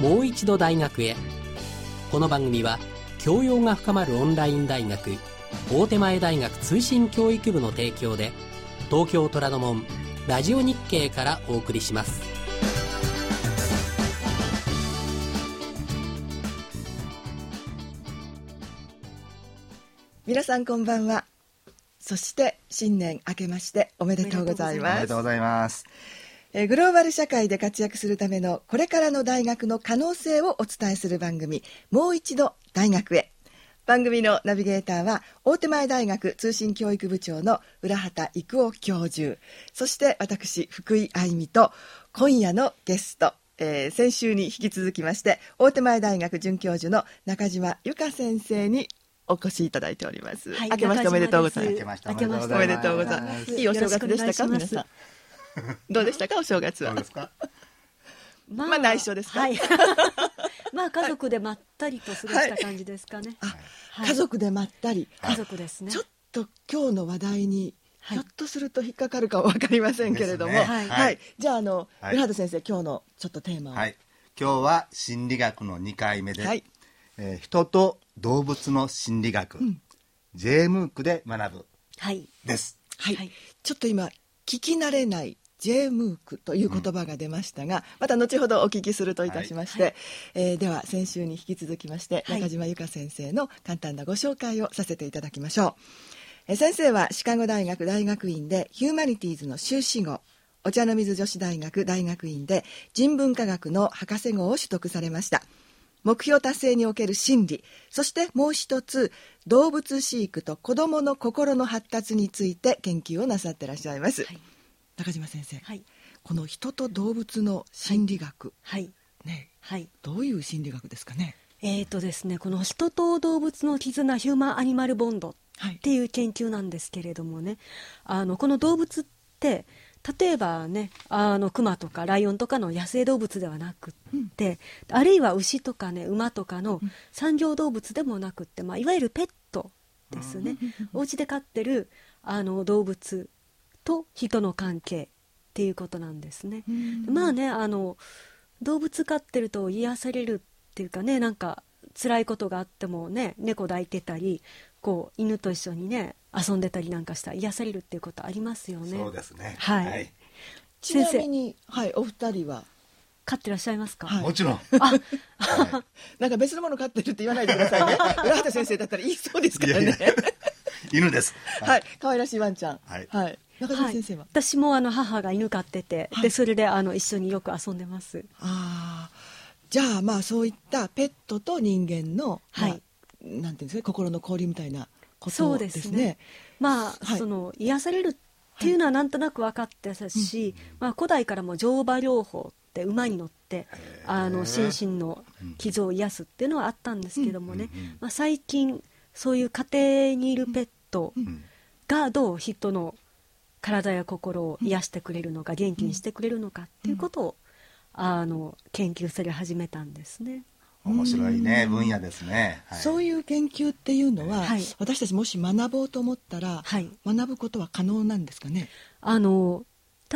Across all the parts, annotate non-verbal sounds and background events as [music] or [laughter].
もう一度大学へ。この番組は教養が深まるオンライン大学大手前大学通信教育部の提供で東京虎ノ門ラジオ日経からお送りします。皆さんこんばんは。そして新年明けましておめでとうございおます。めでとうございます。えーグローバル社会で活躍するためのこれからの大学の可能性をお伝えする番組もう一度大学へ。番組のナビゲーターは大手前大学通信教育部長の浦畑育夫教授。そして私福井愛美と今夜のゲスト、えー先週に引き続きまして大手前大学准教授の中島由香先生にお越しいただいております、はい明けましておめでとうございます。明けまして明けましておめでとうございます。いいお正月でしたか皆さん [laughs] どうでしたか？お正月は。どうですか？[laughs] ままあ内緒ですか？はい。[laughs] まあ家族でまったりと過ごした感じですかね、あはい。家族でまったり、家族ですね。ちょっと今日の話題に、はい。ひょっとすると引っかかるかは分かりませんけれども、ね。はい、はい。じゃああの、はい。浦畑先生今日のちょっとテーマを、はい。今日は心理学の2回目で、はい。えー人と動物の心理学、J ムークで学ぶ。はい。です。はい。はい。ちょっと今聞き慣れない J ムークという言葉が出ましたが、また後ほどお聞きするといたしまして、はい。えーでは先週に引き続きまして、はい。中島由香先生の簡単なご紹介をさせていただきましょう、えー先生はシカゴ大学大学院でヒューマニティーズの修士号お茶の水女子大学大学院で人文科学の博士号を取得されました。目標達成における心理そしてもう一つ動物飼育と子どもの心の発達について研究をなさってらっしゃいます、はい中島先生、はい。この人と動物の心理学、はい。ねはい。どういう心理学ですかね？えーとですねこの人と動物の絆ヒューマンアニマルボンドはいっていう研究なんですけれどもねあのこの動物って例えばねあのクマとかライオンとかの野生動物ではなくって、あるいは牛とかね馬とかの産業動物でもなくって、まあ、いわゆるペットですね、お家で飼ってるあの動物と人の関係っていうことなんですね。まあねあの動物飼ってると癒されるっていうかねなんか辛いことがあってもね猫抱いてたりこう犬と一緒にね遊んでたりなんかしたら癒されるっていうことありますよね。そうですね。はい。ちなみに、はい、お二人は？飼ってらっしゃいますか、はい。もちろん。[laughs] [laughs] なんか別のもの飼ってるって言わないでくださいね。[laughs] 浦畑先生だったら言いそうですからね。いやいや。犬です。はい、可愛らしいワンちゃん。はい中島先生は、はい、私もあの母が犬飼ってて、はい。でそれであの一緒によく遊んでます。ああじゃあまあそういったペットと人間の、はい。まあなんていうんですか心の交流みたいなこそうとでね。ですすね。まあ、はい。その癒されるっていうのはなんとなく分かってたし、まあ、古代からも乗馬療法って馬に乗ってあの心身の傷を癒すっていうのはあったんですけどもね、まあ、最近そういう家庭にいるペットがどう人の体や心を癒してくれるのか元気にしてくれるのかっていうことをあの研究され始めたんですね。面白いね分野ですね。はい。そういう研究っていうのは、はい。私たちもし学ぼうと思ったら、はい。学ぶことは可能なんですかね？あの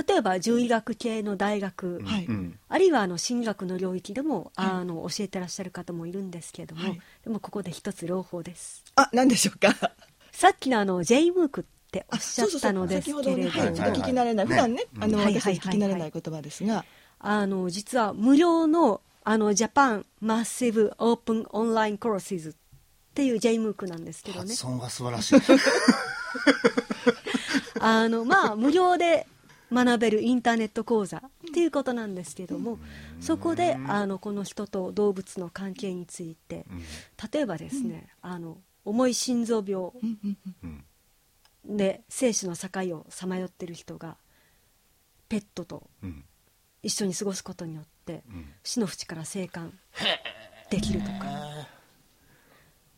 例えば獣医学系の大学、はい。うん。あるいはあの心理学の領域でも、あの教えてらっしゃる方もいるんですけれども、はい。でもここで一つ朗報です。あ、何でしょうか？[laughs] さっきのあの J ムークっておっしゃっそうそうそう。たのです先ほどね、けれども、はい、ちょっと聞き慣れない、ね。普段ね、うん。あの、はい私たち聞き慣れはいはいない言葉ですが、あの実は無料のあのジャパンマッシブオープンオンラインコースズっていう J ムークなんですけどね。発音が素晴らしい。[laughs] あのまあ無料で学べるインターネット講座っていうことなんですけども、そこであのこの人と動物の関係について、例えばですね、あの重い心臓病うんで生死の境をさまよってる人がペットとうん。一緒に過ごすことによってうん。死の淵から生還できるとか。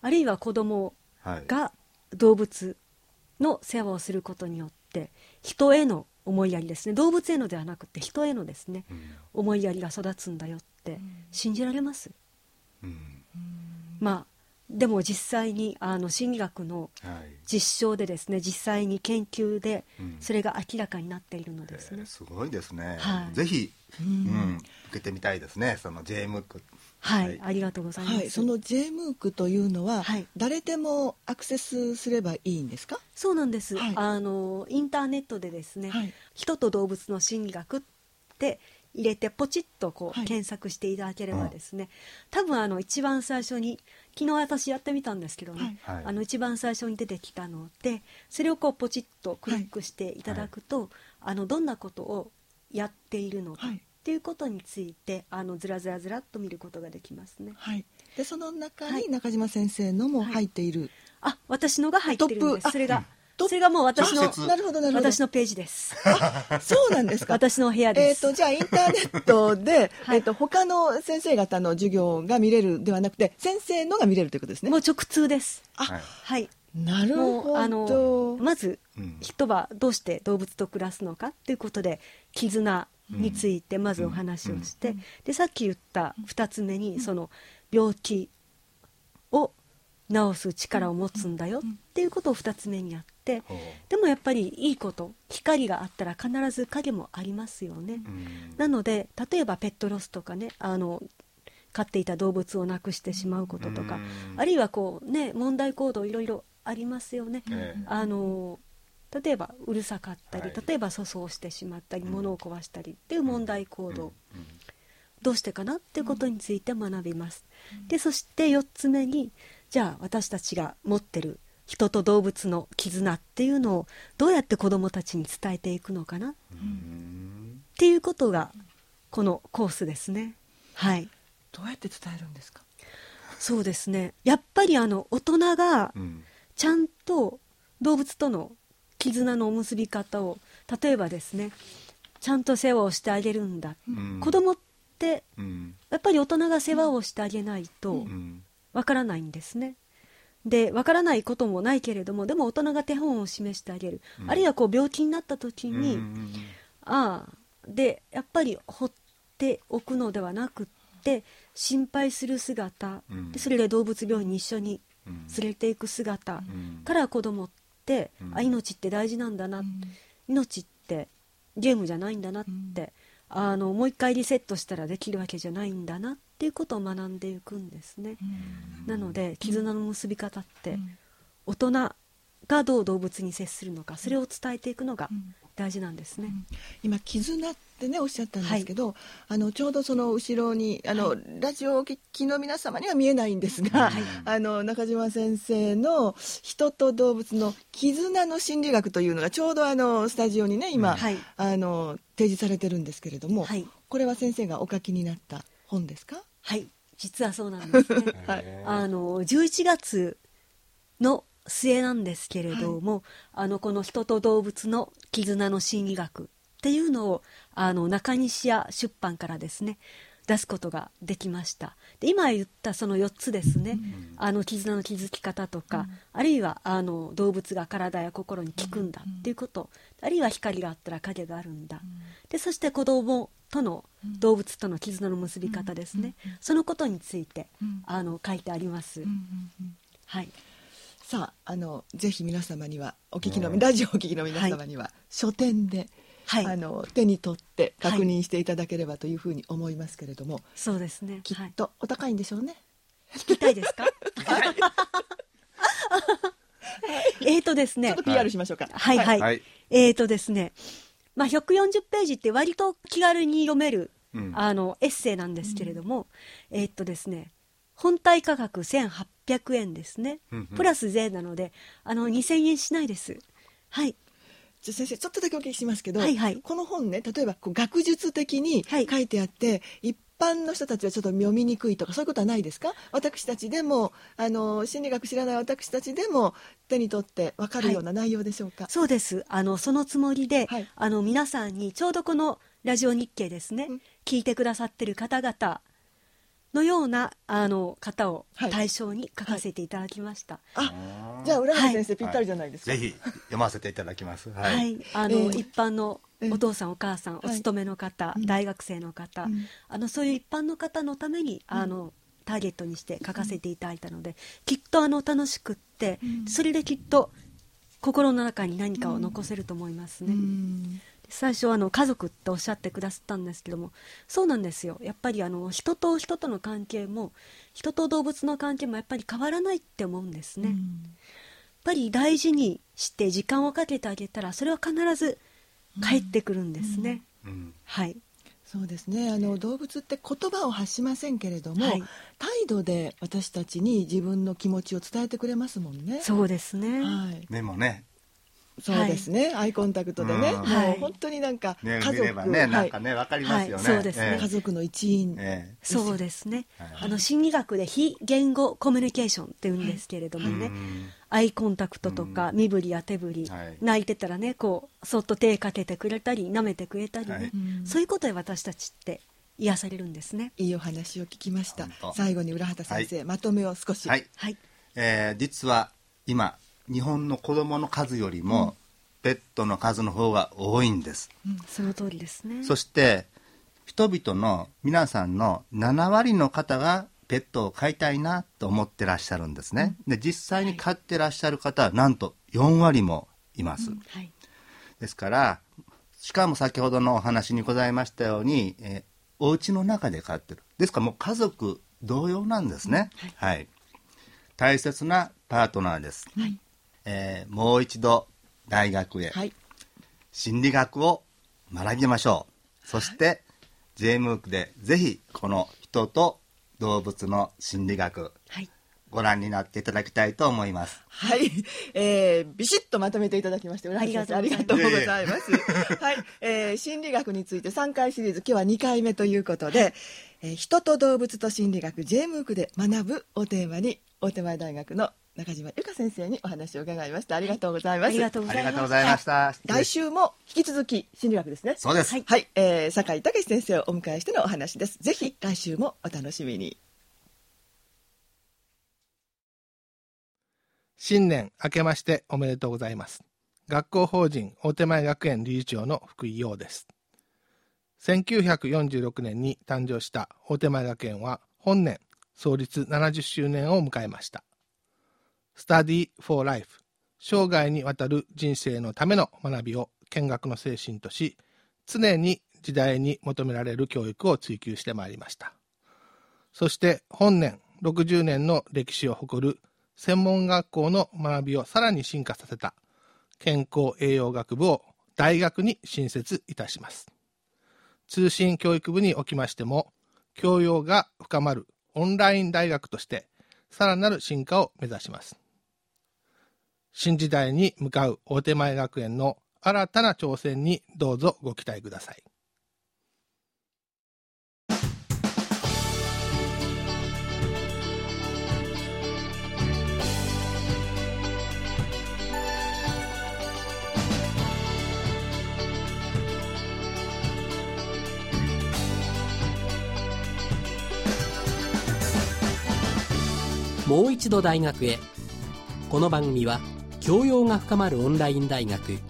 あるいは子供はい。が動物の世話をすることによって人への思いやりですね。動物へのではなくて人へのですね、うん。思いやりが育つんだよって信じられます、うん。まあでも実際にあの心理学のはい。実証でですね実際に研究でうん。それが明らかになっているのですね。えー、すごいですね、はい。ぜひ、うん。受けてみたいですねその J ムーク。はい、はい。ありがとうございます、はい、その J ムークというのは、はい。誰でもアクセスすればいいんですか？そうなんです、はい。あのインターネットでですね、はい。人と動物の心理学って入れてポチッとこう、はい。検索していただければですね、多分あの一番最初に昨日私やってみたんですけどね、はい。はい。あの一番最初に出てきたのでそれをこうポチッとクリックしていただくと、あのどんなことをやっているのか、はい。っていうことについてあのずらずらずらっと見ることができますね。はい。でその中はい。に中島先生のも入っている、あ私のが入ってるんトップ。ですそれがそれがもう私のなるほどなるほど。私のページです。そうなんですか？[laughs] 私の部屋えー、です。とじゃあインターネットで、[laughs] はい。えー、と他の先生方の授業が見れるではなくて先生のが見れるということですね？もう直通です。あ、はい。はい。なるもほうあのどまずうん人はどうして動物と暮らすのかということで絆についてまずお話をして、でさっき言った2つ目にその病気を治す力を持つんだよっていうことを2つ目にやってほう。でもやっぱりいいこと光があったら必ず影もありますよね。うん。なので例えばペットロスとかねあの飼っていた動物を亡くしてしまうこととか、うん。あるいはこうね問題行動いろいろありますよね。ええ。あの例えばうるさかったり、はい。例えば粗相してしまったり、物を壊したりっていう問題行動、うん。どうしてかなっていうことについて学びます。でそして4つ目にじゃあ私たちが持ってる人と動物の絆っていうのをどうやって子どもたちに伝えていくのかな？うんっていうことがこのコースですね。はい。どうやって伝えるんですか？そうですね。やっぱりあの大人がうん。ちゃんと動物との絆の結び方を例えばですねちゃんと世話をしてあげるんだ、うん。子供ってうん。やっぱり大人が世話をしてあげないとうん。わからないんですね。でわからないこともないけれどもでも大人が手本を示してあげる、うん。あるいはこう病気になった時に、うんああでやっぱり放っておくのではなくって心配する姿、うん。でそれで動物病院に一緒にうん。連れていく姿うん。から子供って、うん。あ命って大事なんだな、命ってゲームじゃないんだなって、あのもう一回リセットしたらできるわけじゃないんだなっていうことを学んでいくんですね。なので絆の結び方って、大人がどう動物に接するのかそれを伝えていくのが大事なんですね。今絆ってねおっしゃったんですけど、あのちょうどその後ろにあの、ラジオをお聞きの皆様には見えないんですが、はい。あの中島先生の人と動物の絆の心理学というのがちょうどあのスタジオにね今、はい。あの提示されてるんですけれども、はい。これは先生がお書きになった本ですか？はい。実はそうなんですね。[laughs] はい。あの11月の末なんですけれども、あのこの人と動物の絆の心理学っていうのをあの中西屋出版からですね出すことができました。で今言ったその4つですね、あの絆の築き方とか、あるいはあの動物が体や心に効くんだっていうこと、あるいは光があったら影があるんだ、でそして子供との動物との絆の結び方ですね、そのことについて、あの書いてあります、はいさああのぜひ皆様にはお聞きの、うんラジオをお聞きの皆様には、書店で、はい。あの手に取って確認していただければというふうに思いますけれども、そうですね。きっはい、とお高いんでしょうね。聞きたいですか？えーとですね。ちょっと PR しましょうか。はいはい、はい。えーとですね。まあ140ページって割と気軽に読める、うん。あのエッセイなんですけれども、えーっとですね本体価格1800円ですね、うんうん。プラス税なのであの2000円しないです。はい。じゃあ先生ちょっとだけお聞きしますけど、はいはい。この本ね例えばこう学術的にはい。書いてあって、一般の人たちはちょっと読みにくいとかそういうことはないですか？私たちでもあの心理学知らない私たちでも手に取って分かるような内容でしょうか、そうです。あのそのつもりで、はい。あの皆さんにちょうどこのラジオ日経ですね、うん。聞いてくださってる方々のようなあの方をはい。対象に書かせていただきました。あじゃあ浦原先生、はい。ぴったりじゃないですか、ぜひ読ませていただきます。は。はい。い、あの、ええ一般のええお父さんお母さん、はい。お勤めの方、うん。大学生の方、うん。あのそういう一般の方のために、あのターゲットにして書かせていただいたので、きっとあの楽しくって、それできっと心の中に何かを残せると思いますね。最初あの家族っておっしゃってくださったんですけどもそうなんですよ。やっぱりあの人と人との関係も人と動物の関係もやっぱり変わらないって思うんですね。やっぱり大事にして時間をかけてあげたらそれは必ず帰ってくるんですね。はい。そうですね。あの動物って言葉を発しませんけれども、はい、態度で私たちに自分の気持ちを伝えてくれますもんね。そうですね、はい、目もねそうですね、はい、アイコンタクトでね、もう本当になんか家族、ね、ね、なんかね、わ、かりますよね、そうですね、家族の一員、えー、そうですね、あの心理学で非言語コミュニケーションって言うんですけれどもね、アイコンタクトとか身振りや手振り、泣いてたらねこうそっと手かけてくれたり舐めてくれたりね、そういうことで私たちって癒されるんですね。いいお話を聞きました。最後に浦畑先生、まとめを少し。はい、はい、えー、実は今日本の子供の数よりも、ペットの数の方が多いんです、うん、その通りですね。そして人々の皆さんの7割の方がペットを飼いたいなと思ってらっしゃるんですね、うん、で実際に飼ってらっしゃる方はなんと4割もいます、うん。はい、ですからしかも先ほどのお話にございましたように、えー、お家の中で飼ってる。ですからもう家族同様なんですね、はい、はい、大切なパートナーです、はい、えー、もう一度大学へ、はい、心理学を学びましょう。そして、j ムークでぜひこの人と動物の心理学、はい、ご覧になっていただきたいと思います。はい、えー、ビシッとまとめていただきまして、ありがとうございます。はい、えー、心理学について3回シリーズ、今日は2回目ということで、えー、人と動物と心理学 J ムークで学ぶをテーマに、大手前大学の中島由香先生にお話を伺いました。ありがとうございます。ありがとうございました。来週も引き続き心理学ですね。そうです。はい、えー、酒井武先生をお迎えしてのお話です。ぜひ来週もお楽しみに。新年明けましておめでとうございます学校法人大手前学園理事長の福井陽です。1946年に誕生した大手前学園は本年創立70周年を迎えました。スタディ・フォー・ライフ生涯にわたる人生のための学びを見学の精神とし常に時代に求められる教育を追求してまいりました。そして本年60年の歴史を誇る専門学校の学びをさらに進化させた健康栄養学部を大学に新設いたします通信教育部におきましても教養が深まるオンライン大学としてさらなる進化を目指します新時代に向かう大手前学園の新たな挑戦にどうぞご期待ください。もう一度大学へこの番組は教養が深まるオンライン大学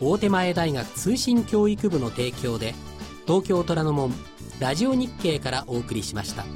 大手前大学通信教育部の提供で東京虎ノ門ラジオ日経からお送りしました。